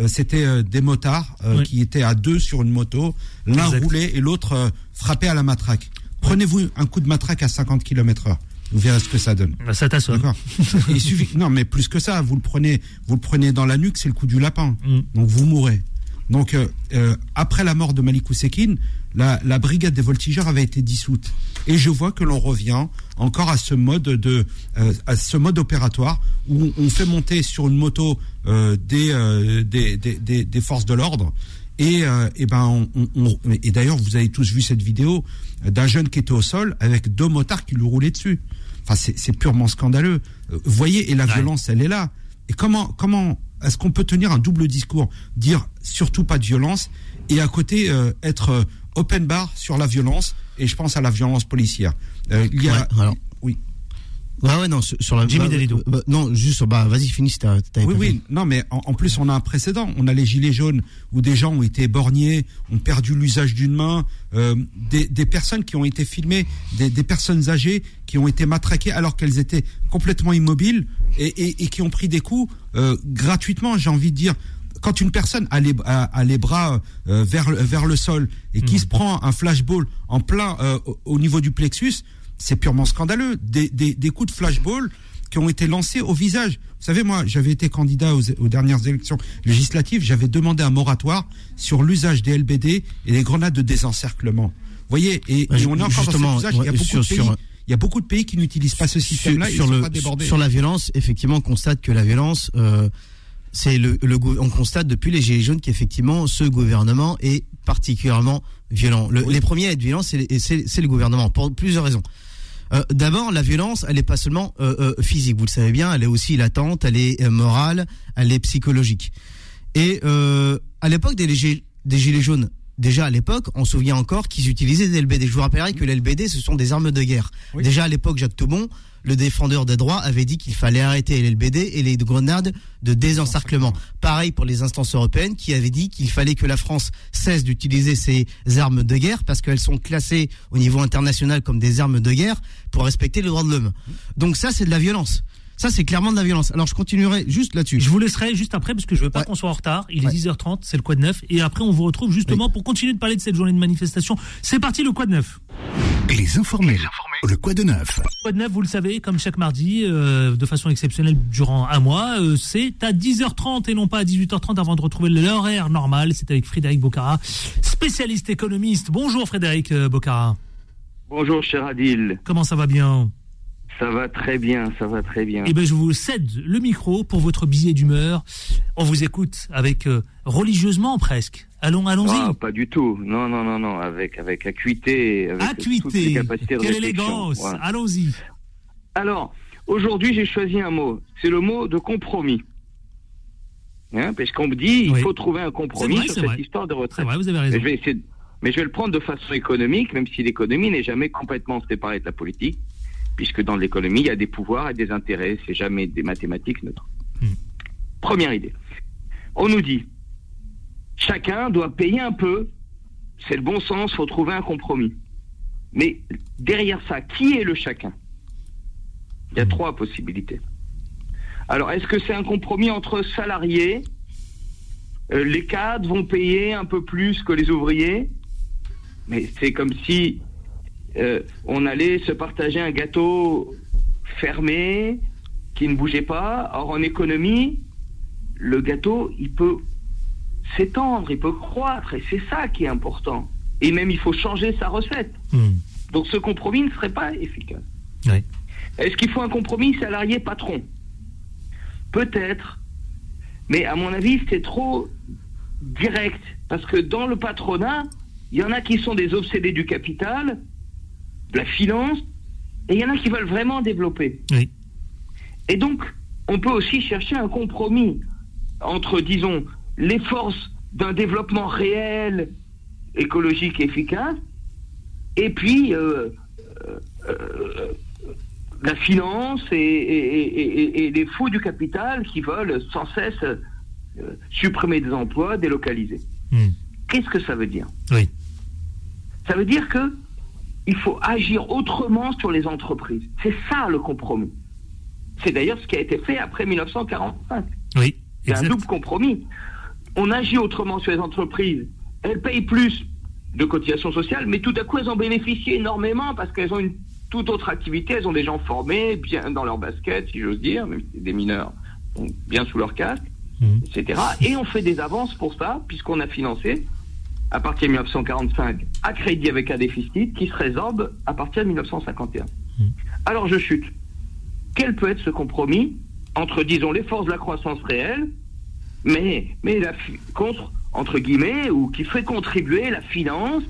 C'était des motards Oui. qui étaient à deux sur une moto, l'un roulait et l'autre frappait à la matraque. Prenez-vous un coup de matraque à 50 km/h. Vous verrez ce que ça donne. Bah, Ça t'assomme. D'accord. Il suffit. Non, mais plus que ça, vous le prenez, vous le prenez dans la nuque, c'est le coup du lapin. Mm. Donc vous mourrez. Donc euh, euh, après la mort de Malik Oussekine, la, la brigade des voltigeurs avait été dissoute. Et je vois que l'on revient encore à ce mode de, euh, à ce mode opératoire où on fait monter sur une moto des, des, des, des, forces de l'ordre. Et, et ben on, on- on- et d'ailleurs vous avez tous vu cette vidéo d'un jeune qui était au sol avec deux motards qui lui roulaient dessus. Enfin c'est purement scandaleux. Euh, Vous voyez et la Ouais. violence elle est là. Et comment comment est-ce qu'on peut tenir un double discours, dire surtout pas de violence et à côté euh, être euh, open bar sur la violence et je pense à la violence policière. Euh, il y a Ouais, alors. oui. Ouais, ouais, non, sur, la. Jimmy bah, Dalidou. bah, non, juste, bah, vas-y, finis t'avais Oui, oui, non, mais en, en plus, on a un précédent. On a les gilets jaunes où des gens ont été éborgnés, ont perdu l'usage d'une main, euh, des, des personnes qui ont été filmées, des, des personnes âgées qui ont été matraquées alors qu'elles étaient complètement immobiles et, et, et qui ont pris des coups euh, gratuitement, j'ai envie de dire. Quand une personne a les, a, a les bras euh, vers, le- vers le sol et qui Mhm. se prend un flashball en plein euh, au, au niveau du plexus, c'est purement scandaleux. Des, des, des coups de flashball qui ont été lancés au visage. Vous savez, moi, j'avais été candidat aux, aux dernières élections législatives, j'avais demandé un moratoire sur l'usage des LBD et les grenades de désencerclement. Vous voyez, et, on est encore dans justement, cet usage. Il y a beaucoup sur- de pays. sur- Il y a beaucoup de pays qui n'utilisent pas ce système-là. sur, le, la violence, effectivement, on constate que la violence, euh, c'est le, on constate depuis les Gilets jaunes qu'effectivement, ce gouvernement est particulièrement violent. Le- Les premiers à être violents, c'est le gouvernement, pour plusieurs raisons. Euh, D'abord, la violence, elle n'est pas seulement euh, euh, physique, vous le savez bien, elle est aussi latente, elle est euh, morale, elle est psychologique. Et à l'époque des, des Gilets jaunes, déjà à l'époque, on se souvient encore qu'ils utilisaient des LBD. Je vous rappellerai que les LBD, ce sont des armes de guerre. Oui. Déjà à l'époque, Jacques Toubon, le défendeur des droits, avait dit qu'il fallait arrêter les LBD et les grenades de désencerclement. Pareil pour les instances européennes qui avaient dit qu'il fallait que la France cesse d'utiliser ces armes de guerre parce qu'elles sont classées au niveau international comme des armes de guerre pour respecter les droits de l'homme. Donc ça, c'est de la violence. Ça, c'est clairement de la violence. Alors, je continuerai juste là-dessus. Je vous laisserai juste après parce que je veux pas Ouais. qu'on soit en retard. Il est Ouais. 10h30, c'est le Quad 9 et après on vous retrouve justement pour continuer de parler de cette journée de manifestation. C'est parti le Quad 9. Les informés. Le quoi de neuf Quad 9, vous le savez, comme chaque mardi, euh, de façon exceptionnelle durant un mois, euh, c'est à 10h30 et non pas à 18h30 avant de retrouver l'horaire normal. C'est avec Frédéric Bocara, spécialiste économiste. Bonjour Frédéric euh, Bocara. Bonjour cher Adil, Comment ça va bien? Ça va très bien, ça va très bien. Eh ben, je vous cède le micro pour votre billet d'humeur. On vous écoute avec euh, religieusement presque. Allons, allons-y. Ah, pas du tout. Non, non, non, non. Avec, avec acuité. Avec Acuité. de Quelle réflexion. élégance. Voilà. Allons-y. Alors, aujourd'hui, j'ai choisi un mot. C'est le mot de compromis. Hein, parce qu'on me dit, il Oui. faut trouver un compromis vrai, sur cette vrai. histoire de C'est retraite. vrai, vous avez Mais raison. je vais essayer de- mais je vais le prendre de façon économique, même si l'économie n'est jamais complètement séparée de la politique, puisque dans l'économie, il y a des pouvoirs et des intérêts, c'est jamais des mathématiques neutres. Hmm. Première idée. On nous dit, chacun doit payer un peu, c'est le bon sens, faut trouver un compromis. Mais derrière ça, qui est le chacun? Il y a trois possibilités. Alors, est-ce que c'est un compromis entre salariés? Euh, les cadres vont payer un peu plus que les ouvriers, mais c'est comme si euh, on allait se partager un gâteau fermé qui ne bougeait pas. Or, en économie, le gâteau, il peut s'étendre, il peut croître, et c'est ça qui est important. Et même, il faut changer sa recette. Hmm. Donc, ce compromis ne serait pas efficace. Est-ce qu'il faut un compromis salarié-patron? Peut-être. Mais à mon avis, c'est trop direct. Parce que dans le patronat, il y en a qui sont des obsédés du capital, de la finance, et il y en a qui veulent vraiment développer. Oui. Et donc, on peut aussi chercher un compromis entre, disons, les forces d'un développement réel, écologique, efficace, et puis euh, euh, euh, la finance et, et- et- et- et les fous du capital qui veulent sans cesse supprimer des emplois, délocaliser. Hmm. Qu'est-ce que ça veut dire? Oui. Ça veut dire que il faut agir autrement sur les entreprises. C'est ça le compromis. C'est d'ailleurs ce qui a été fait après 1945. Oui. C'est un double compromis. On agit autrement sur les entreprises. Elles payent plus de cotisations sociales, mais tout à coup, elles en bénéficient énormément parce qu'elles ont une toute autre activité. Elles ont des gens formés, bien dans leur basket, si j'ose dire, même si des mineurs, donc bien sous leur casque, Mhm. etc. Et on fait des avances pour ça, puisqu'on a financé, à partir de 1945, à crédit avec un déficit qui se résorbe à partir de 1951. Mhm. Alors je chute. Quel peut être ce compromis entre, disons, les forces de la croissance réelle, mais, mais la, contre, entre guillemets, ou qui fait contribuer la finance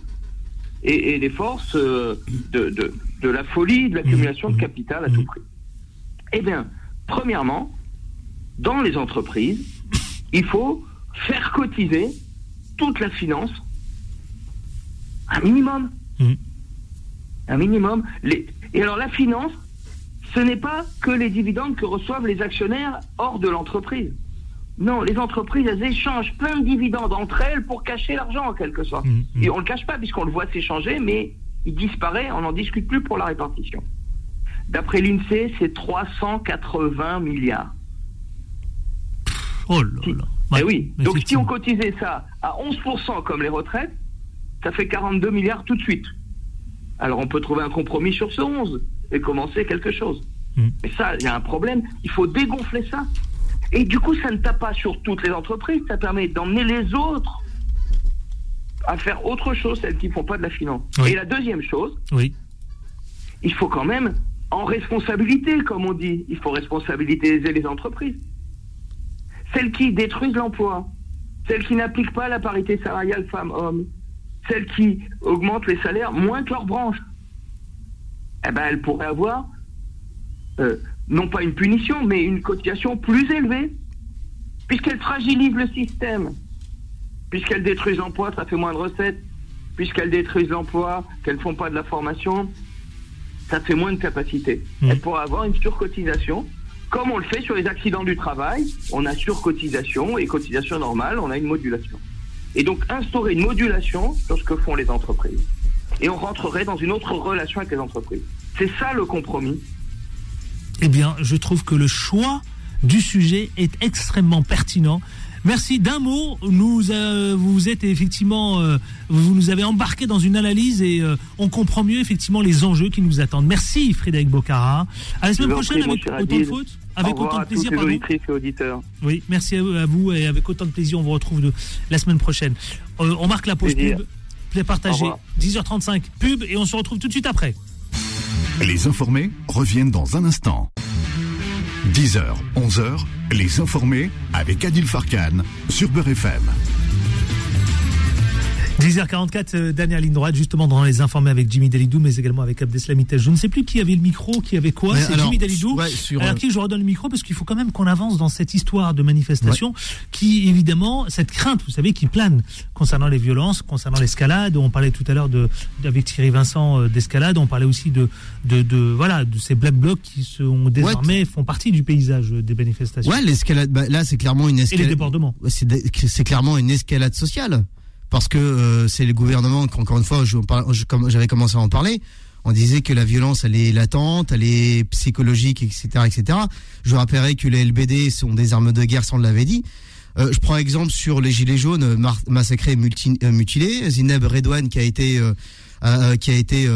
et, et les forces euh, de, de, de la folie, de l'accumulation de capital à tout prix Eh bien, premièrement, dans les entreprises, il faut faire cotiser toute la finance un minimum. Mhm. Un minimum. Les- Et alors la finance, ce n'est pas que les dividendes que reçoivent les actionnaires hors de l'entreprise. Non, les entreprises, elles échangent plein de dividendes entre elles pour cacher l'argent en quelque sorte. Mhm, mhm. Et on ne le cache pas puisqu'on le voit s'échanger, mais il disparaît, on n'en discute plus pour la répartition. D'après l'INSEE, c'est 380 milliards. Oh là là. Eh Ouais, oui. Donc si on cotisait ça à 11% comme les retraites, ça fait 42 milliards tout de suite. Alors on peut trouver un compromis sur ce 11 et commencer quelque chose. Mm. Mais ça, il y a un problème. Il faut dégonfler ça. Et du coup, ça ne tape pas sur toutes les entreprises. Ça permet d'emmener les autres à faire autre chose, celles qui ne font pas de la finance. Oui. Et la deuxième chose, Oui. il faut quand même, en responsabilité, comme on dit, il faut responsabiliser les entreprises. Celles qui détruisent l'emploi, celles qui n'appliquent pas la parité salariale femmes-hommes, celles qui augmentent les salaires moins que leur branche, eh ben, elles pourraient avoir, euh, non pas une punition, mais une cotisation plus élevée, puisqu'elles fragilisent le système, puisqu'elles détruisent l'emploi, ça fait moins de recettes, puisqu'elles détruisent l'emploi, qu'elles ne font pas de la formation, ça fait moins de capacité. Mhm. Elles pourraient avoir une surcotisation, comme on le fait sur les accidents du travail, on a surcotisation et cotisation normale, on a une modulation. Et donc instaurer une modulation sur ce que font les entreprises. Et on rentrerait dans une autre relation avec les entreprises. C'est ça le compromis. Eh bien, je trouve que le choix du sujet est extrêmement pertinent. Merci d'un mot. Nous, euh, vous êtes effectivement, euh, vous nous avez embarqué dans une analyse et euh, on comprend mieux effectivement les enjeux qui nous attendent. Merci Frédéric Bocara. À la semaine prochaine avec autant de fautes, Au avec autant de plaisir. pardon. auditrices et auditeurs. Oui, merci à vous, et avec autant de plaisir. On vous retrouve de, la semaine prochaine. Euh, on marque la pause Plaisir. pub. Plaît partager. revoir. 10h35 pub et on se retrouve tout de suite après. Les informés reviennent dans un instant. 10h, 11h, les informés avec Adil Farkan sur Beurre FM. 10h44, euh, dernière ligne droite, justement dans les informés avec Jimmy Dalidou, mais également avec Abdeslam. Je ne sais plus qui avait le micro, qui avait quoi. C'est Jimmy Dalidou. ouais, sur, alors euh, qui je redonne le micro parce qu'il faut quand même qu'on avance dans cette histoire de manifestation qui, évidemment, cette crainte, vous savez, qui plane concernant les violences, concernant l'escalade. On parlait tout à l'heure de, avec Thierry Vincent euh, d'escalade. On parlait aussi de, de, de, voilà, de ces black blocs qui sont désormais font partie du paysage des manifestations. Ouais, l'escalade. bah, là, c'est clairement une Et les escalade. débordements. C'est clairement une escalade sociale parce que euh, c'est le gouvernement qui, encore une fois, j'avais commencé à en parler. On disait que la violence, elle est latente, elle est psychologique, etc., etc. Je rappellerai que les LBD sont des armes de guerre, ça on l'avait dit. Euh, je prends exemple sur les gilets jaunes massacrés, euh, mutilés. Zineb Redouane qui a été euh, qui a été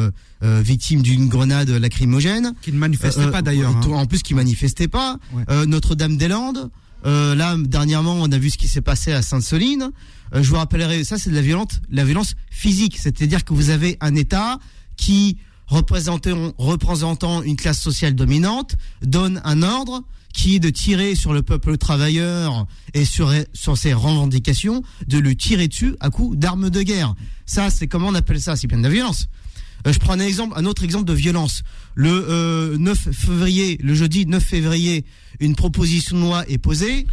victime d'une grenade lacrymogène. Qui ne manifestait pas d'ailleurs. hein. En plus, qui manifestait pas. Ouais. Notre-Dame-des-Landes. Euh, là, dernièrement, on a vu ce qui s'est passé à Sainte-Soline. Euh, je vous rappellerai, ça, c'est de la violence, la violence physique. C'est-à-dire que vous avez un État qui, représentant, représentant une classe sociale dominante, donne un ordre qui est de tirer sur le peuple travailleur et sur, sur ses revendications, de le tirer dessus à coups d'armes de guerre. Ça, c'est comment on appelle ça C'est bien de la violence. Euh, je prends un exemple, un autre exemple de violence. Le euh, 9 février, le jeudi 9 février, une proposition de loi est posée.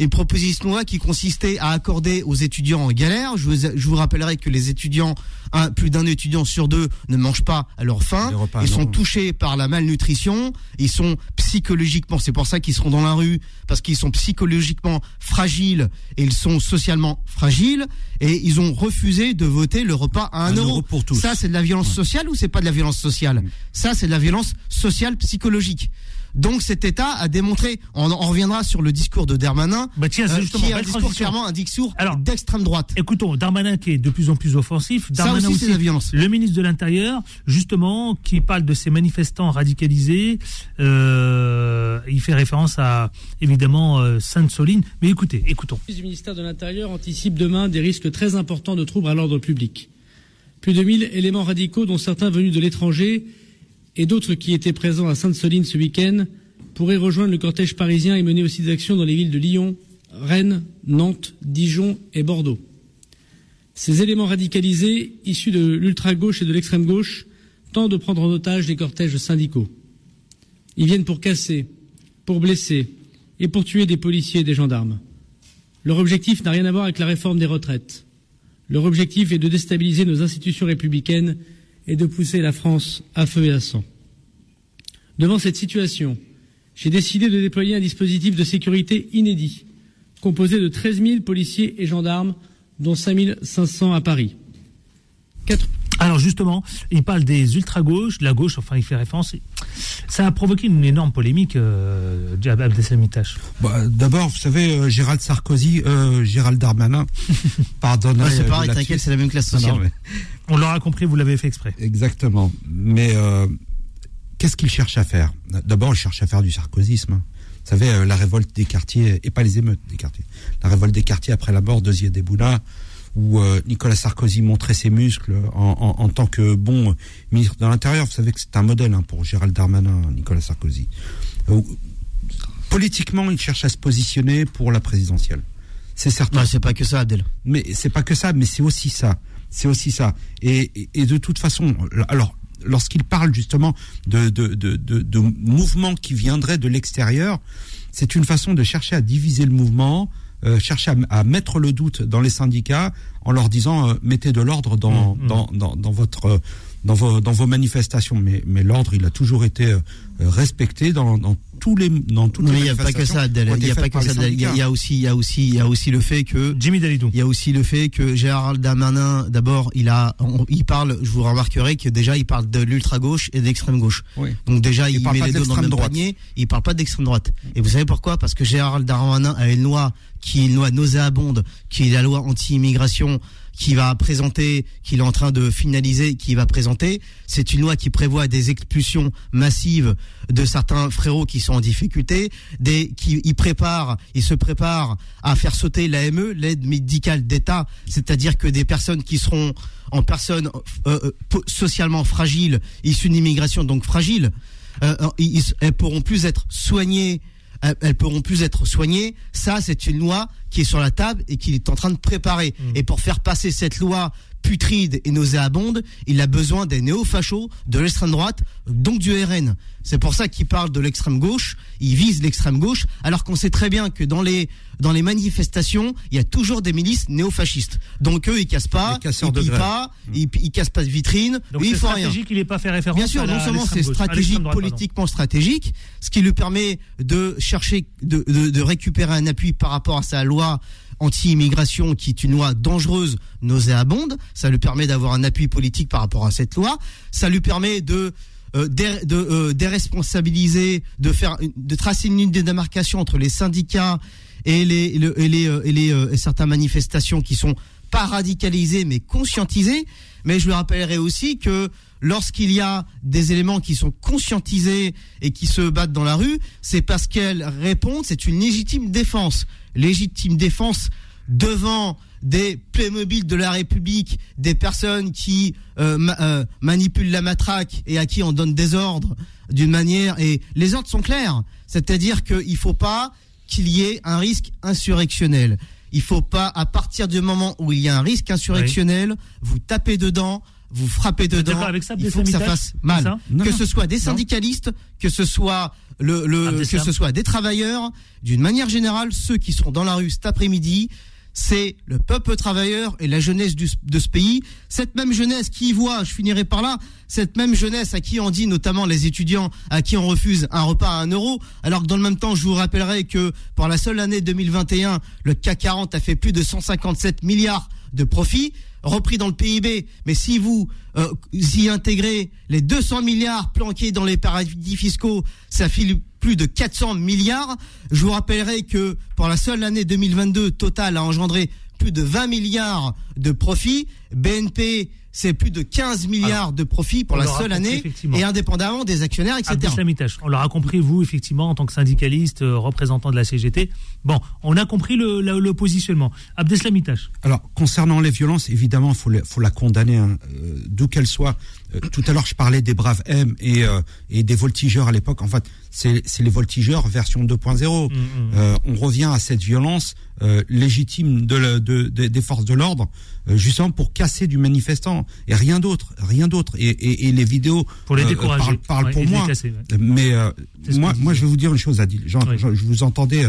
Une proposition de loi qui consistait à accorder aux étudiants en galère. Je vous, je vous rappellerai que les étudiants, un, plus d'un étudiant sur deux ne mange pas à leur faim. Repas, Ils non. sont touchés par la malnutrition. Ils sont psychologiquement, c'est pour ça qu'ils seront dans la rue, parce qu'ils sont psychologiquement fragiles et ils sont socialement fragiles. Et ils ont refusé de voter le repas à un, Un euro. euro pour tous. Ça, c'est de la violence sociale ou c'est pas de la violence sociale? Ça, c'est de la violence sociale psychologique. Donc cet État a démontré, on en reviendra sur le discours de Darmanin, Bah tiens, euh, justement, qui est un discours transition. clairement un discours d'extrême droite. Écoutons, Darmanin qui est de plus en plus offensif. Ça Darmanin aussi, c'est de la violence. Le ministre de l'Intérieur, justement, qui parle de ces manifestants radicalisés, euh, il fait référence à, évidemment, euh, Sainte-Soline. Mais écoutez, écoutons. Le ministère de l'Intérieur anticipe demain des risques très importants de troubles à l'ordre public. Plus de 1000 éléments radicaux, dont certains venus de l'étranger et d'autres qui étaient présents à Sainte-Soline ce week-end, pourraient rejoindre le cortège parisien et mener aussi des actions dans les villes de Lyon, Rennes, Nantes, Dijon et Bordeaux. Ces éléments radicalisés, issus de l'ultra-gauche et de l'extrême-gauche, tentent de prendre en otage les cortèges syndicaux. Ils viennent pour casser, pour blesser et pour tuer des policiers et des gendarmes. Leur objectif n'a rien à voir avec la réforme des retraites. Leur objectif est de déstabiliser nos institutions républicaines et de pousser la France à feu et à sang. Devant cette situation, j'ai décidé de déployer un dispositif de sécurité inédit, composé de 13 000 policiers et gendarmes, dont 5 500 à Paris. Quatre- Alors justement, il parle des ultra-gauches, de la gauche, enfin il fait référence. Ça a provoqué une énorme polémique, euh, Abdeslam Itache. Bah, D'abord, vous savez, euh, Gérald Sarkozy, euh, Gérald Darmanin, pardonnerai. Ouais, c'est euh, pareil, t'inquiète, c'est la même classe Non, non, sociale. mais- On l'aura compris, vous l'avez fait exprès. Exactement. Mais euh, qu'est-ce qu'il cherche à faire? D'abord, il cherche à faire du sarkozysme. Vous savez, euh, la révolte des quartiers, et pas les émeutes des quartiers, la révolte des quartiers après la mort de Ziadebouna, où euh, Nicolas Sarkozy montrait ses muscles en, en, en tant que bon ministre de l'Intérieur. Vous savez que c'est un modèle hein, pour Gérald Darmanin, Nicolas Sarkozy. Euh, politiquement, il cherche à se positionner pour la présidentielle. C'est certain. Non, c'est pas que ça, Abdel. Mais c'est pas que ça, mais c'est aussi ça. C'est aussi ça. Et, et, et, de toute façon, alors lorsqu'il parle justement de, de, de, de, de mouvements qui viendraient de l'extérieur, c'est une façon de chercher à diviser le mouvement, euh, chercher à, à, mettre le doute dans les syndicats en leur disant euh, mettez de l'ordre dans, mmh, dans, dans, dans, votre dans vos, dans vos manifestations. Mais, mais l'ordre, il a toujours été euh, respecté dans, dans tous les dans toutes Mais les il n'y a pas que ça, Adèle. Il y a pas que ça. Il y, a, il y a aussi il y a aussi il y a aussi le fait que Jimmy Dalidou. Il y a aussi le fait que Gérald Darmanin d'abord, il a on, il parle, je vous remarquerai que déjà il parle de l'ultra gauche et de l'extrême gauche. Oui. Donc déjà il, il met les deux dans le même droite. panier, il parle pas d'extrême droite. Et vous savez pourquoi? Parce que Gérald Darmanin a une loi qui est une loi nauséabonde, qui est la loi anti-immigration qui va présenter, qu'il est en train de finaliser, qui va présenter. C'est une loi qui prévoit des expulsions massives de certains frérots qui sont en difficulté, des qui il prépare, il se prépare à faire sauter l'AME, l'aide médicale d'État, c'est-à-dire que des personnes qui seront en personnes euh, socialement fragiles, issues d'immigration donc fragiles, euh, ils, elles pourront plus être soignées elles pourront plus être soignées. Ça, c'est une loi qui est sur la table et qu'il est en train de préparer. Mmh. Et pour faire passer cette loi putride et nauséabonde, il a besoin des néo-fachos, de l'extrême droite, donc du RN. C'est pour ça qu'il parle de l'extrême gauche, il vise l'extrême gauche, alors qu'on sait très bien que dans les dans les manifestations, il y a toujours des milices néo-fascistes. Donc eux, ils cassent pas, ils pillent pas, mmh. ils, ils, cassent pas de vitrine, donc ils font rien. stratégique, il n'est pas fait référence Bien sûr, non seulement c'est stratégique, droite, politiquement pardon. stratégique, ce qui lui permet de chercher, de, de, de récupérer un appui par rapport à sa loi anti-immigration qui est une loi dangereuse, nauséabonde. Ça lui permet d'avoir un appui politique par rapport à cette loi. Ça lui permet de euh, euh, déresponsabiliser, de faire, de tracer une ligne de démarcation entre les syndicats et les, le, et les, et certaines manifestations qui sont pas radicalisées mais conscientisées. Mais je lui rappellerai aussi que lorsqu'il y a des éléments qui sont conscientisés et qui se battent dans la rue, c'est parce qu'elles répondent, c'est une légitime défense. Légitime défense devant des Playmobil de la République, des personnes qui euh, ma, euh, manipulent la matraque et à qui on donne des ordres d'une manière. Et les ordres sont clairs, c'est-à-dire qu'il ne faut pas qu'il y ait un risque insurrectionnel. Il faut pas, à partir du moment où il y a un risque insurrectionnel, oui. vous tapez dedans, vous frappez dedans. Avec ça, il faut que ça fasse mal. Ça non, que non. ce soit des syndicalistes, non. que ce soit le, le que ce soit des travailleurs, d'une manière générale, ceux qui seront dans la rue cet après-midi, c'est le peuple travailleur et la jeunesse du, de ce pays. Cette même jeunesse qui y voit, je finirai par là, cette même jeunesse à qui on dit, notamment les étudiants, à qui on refuse un repas à un euro, alors que dans le même temps, je vous rappellerai que pour la seule année 2021, le CAC 40 a fait plus de 157 milliards de profits repris dans le PIB. Mais si vous euh, y intégrez les 200 milliards planqués dans les paradis fiscaux, ça file plus de 400 milliards. Je vous rappellerai que pour la seule année 2022, Total a engendré plus de 20 milliards de profits. BNP, c'est plus de 15 milliards Alors, de profits pour la seule année, et indépendamment des actionnaires, etc. on l'aura compris, vous, effectivement, en tant que syndicaliste, euh, représentant de la CGT. Bon, on a compris le, le, le positionnement. Abdeslamitash. Alors, concernant les violences, évidemment, il faut, faut, la condamner, hein, euh, d'où qu'elle soit. Euh, tout à l'heure, je parlais des braves M et, euh, et des voltigeurs à l'époque. En fait, c'est les voltigeurs version 2.0. Mmh, mmh. on revient à cette violence légitime de, la, de, de, des forces de l'ordre, justement pour casser du manifestant et rien d'autre, rien d'autre. Et, et, et, les vidéos pour les décourager, parlent, parlent ouais, pour moi. Casser, ouais. Mais moi, moi, je vais vous dire une chose, Adil. Genre, oui. je vous entendais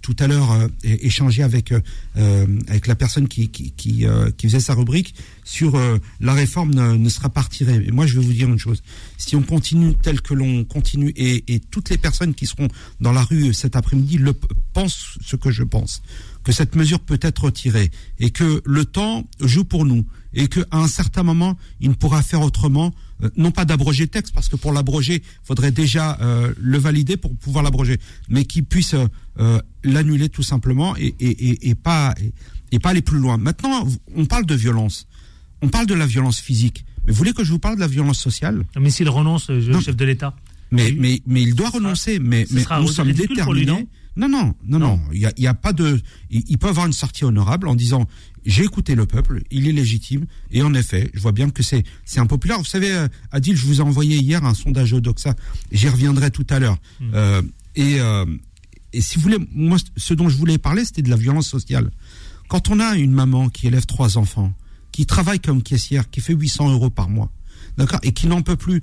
tout à l'heure échanger avec avec la personne qui qui qui, qui faisait sa rubrique sur la réforme ne, ne sera pas retirée. Et moi, je vais vous dire une chose. Si on continue tel que l'on continue, et, et, toutes les personnes qui seront dans la rue cet après-midi le pensent ce que je pense, que cette mesure peut être retirée, et que le temps joue pour nous, et qu'à un certain moment, il ne pourra faire autrement, euh, non pas d'abroger le texte, parce que pour l'abroger, il faudrait déjà euh, le valider pour pouvoir l'abroger, mais qu'il puisse euh, l'annuler tout simplement, et, et, et pas, et, pas aller plus loin. Maintenant, on parle de violence on parle de la violence physique, mais vous voulez que je vous parle de la violence sociale? Mais s'il renonce, le chef de l'État. Mais, mais, mais il doit renoncer. mais, mais nous sommes déterminés. non, non, non, non, Il y a, il y a pas de. Il, peut avoir une sortie honorable en disant j'ai écouté le peuple, il est légitime, et en effet, je vois bien que c'est c'est impopulaire. Vous savez, euh, Adil, je vous ai envoyé hier un sondage Odoxa, j'y reviendrai tout à l'heure. Hmm. Euh, et euh, et si vous voulez, moi, ce dont je voulais parler, c'était de la violence sociale. Quand on a une maman qui élève trois enfants, qui travaille comme caissière, qui fait 800 euros par mois, d'accord, et qui n'en peut plus,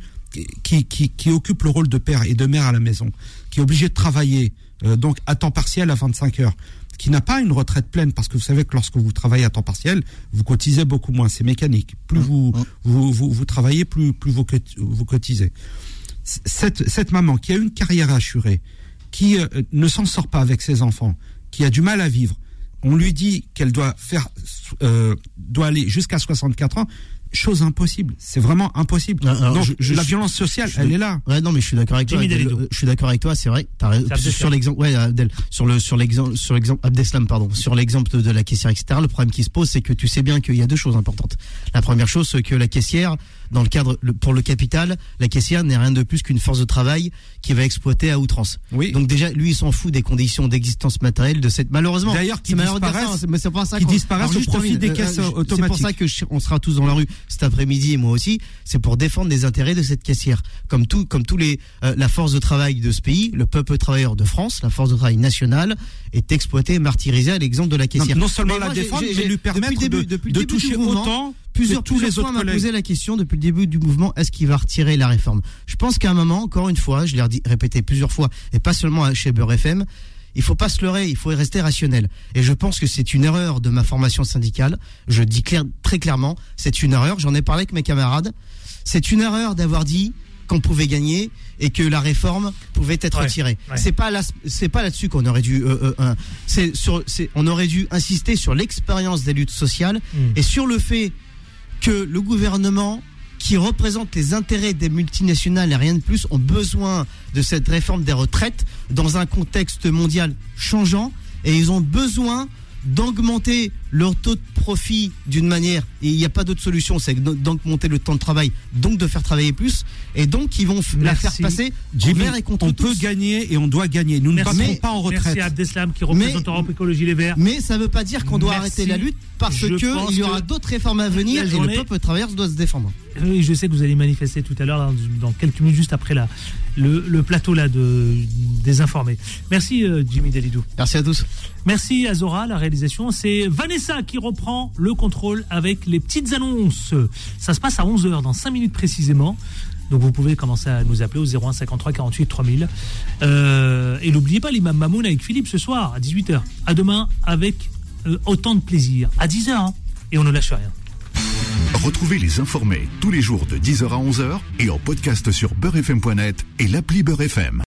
qui, qui, qui, occupe le rôle de père et de mère à la maison, qui est obligé de travailler euh, donc à temps partiel à 25 heures, qui n'a pas une retraite pleine, parce que vous savez que lorsque vous travaillez à temps partiel, vous cotisez beaucoup moins, c'est mécanique. Plus vous, mmh. vous, vous, vous, travaillez, plus, plus vous, vous cotisez. Cette, cette maman qui a une carrière assurée, qui euh, ne s'en sort pas avec ses enfants, qui a du mal à vivre, on lui dit qu'elle doit faire, euh, doit aller jusqu'à 64 ans chose impossible. C'est vraiment impossible. la violence sociale, elle est là. Ouais, non, mais je suis d'accord avec toi. je suis d'accord avec toi. C'est vrai. sur l'exemple, ouais, Abdel, sur le sur l'exemple sur l'exemple Abdeslam, pardon, sur l'exemple de la caissière, etc. Le problème qui se pose, c'est que tu sais bien qu'il y a deux choses importantes. La première chose, c'est que la caissière, dans le cadre pour le capital, la caissière n'est rien de plus qu'une force de travail qui va exploiter à outrance. Oui. Donc déjà, lui, il s'en fout des conditions d'existence matérielle de cette. Malheureusement, d'ailleurs, qui disparaissent, mais c'est pas ça. Qui disparaissent au profit des caisses automatiques. C'est pour ça que on sera tous dans la rue cet après-midi et moi aussi. C'est pour défendre les intérêts de cette caissière, comme tout, comme tous les euh, la force de travail de ce pays, le peuple travailleur de France, la force de travail nationale est exploitée et martyrisée à l'exemple de la caissière. Non, seulement la défendre, mais lui permettre de, de toucher autant plusieurs, tous les autres m'ont posé la question depuis le début du mouvement est-ce qu'il va retirer la réforme? Je pense qu'à un moment, encore une fois, je l'ai répété plusieurs fois, et pas seulement chez Beurre FM, il faut pas se leurrer, il faut rester rationnel. Et je pense que c'est une erreur de ma formation syndicale. Je dis clair, très clairement, c'est une erreur. J'en ai parlé avec mes camarades. C'est une erreur d'avoir dit qu'on pouvait gagner et que la réforme pouvait être retirée. C'est pas là, c'est pas là-dessus qu'on aurait dû, euh, euh, c'est sur, on aurait dû insister sur l'expérience des luttes sociales hmm. et sur le fait que le gouvernement qui représente les intérêts des multinationales et rien de plus ont besoin de cette réforme des retraites dans un contexte mondial changeant et ils ont besoin d'augmenter leur taux de profit d'une manière, et il n'y a pas d'autre solution, c'est d'augmenter le temps de travail, donc de faire travailler plus, et donc ils vont la faire passer envers et contre On peut gagner et on doit gagner. Nous ne passerons pas en retraite. Merci Abdeslam qui représente Europe Écologie Les Verts. Mais ça ne veut pas dire qu'on doit arrêter la lutte parce qu'il y aura d'autres réformes à venir et le peuple travailleur doit se défendre. Oui, je sais que vous allez manifester tout à l'heure, dans, quelques minutes, juste après la, le, plateau là de, des informés. Merci euh, Jimmy Delidou. Merci à tous. Merci à Zora, la réalisation. C'est Vanessa qui reprend le contrôle avec les petites annonces. Ça se passe à 11h, dans 5 minutes précisément. Donc vous pouvez commencer à nous appeler au 01 53 48 3000. et n'oubliez pas l'imam Mamoun avec Philippe ce soir à 18h. À demain avec euh, autant de plaisir. À 10h. Hein. et on ne lâche rien. Retrouvez les informés tous les jours de 10h à 11h et en podcast sur beurrefm.net et l'appli Beurrefm.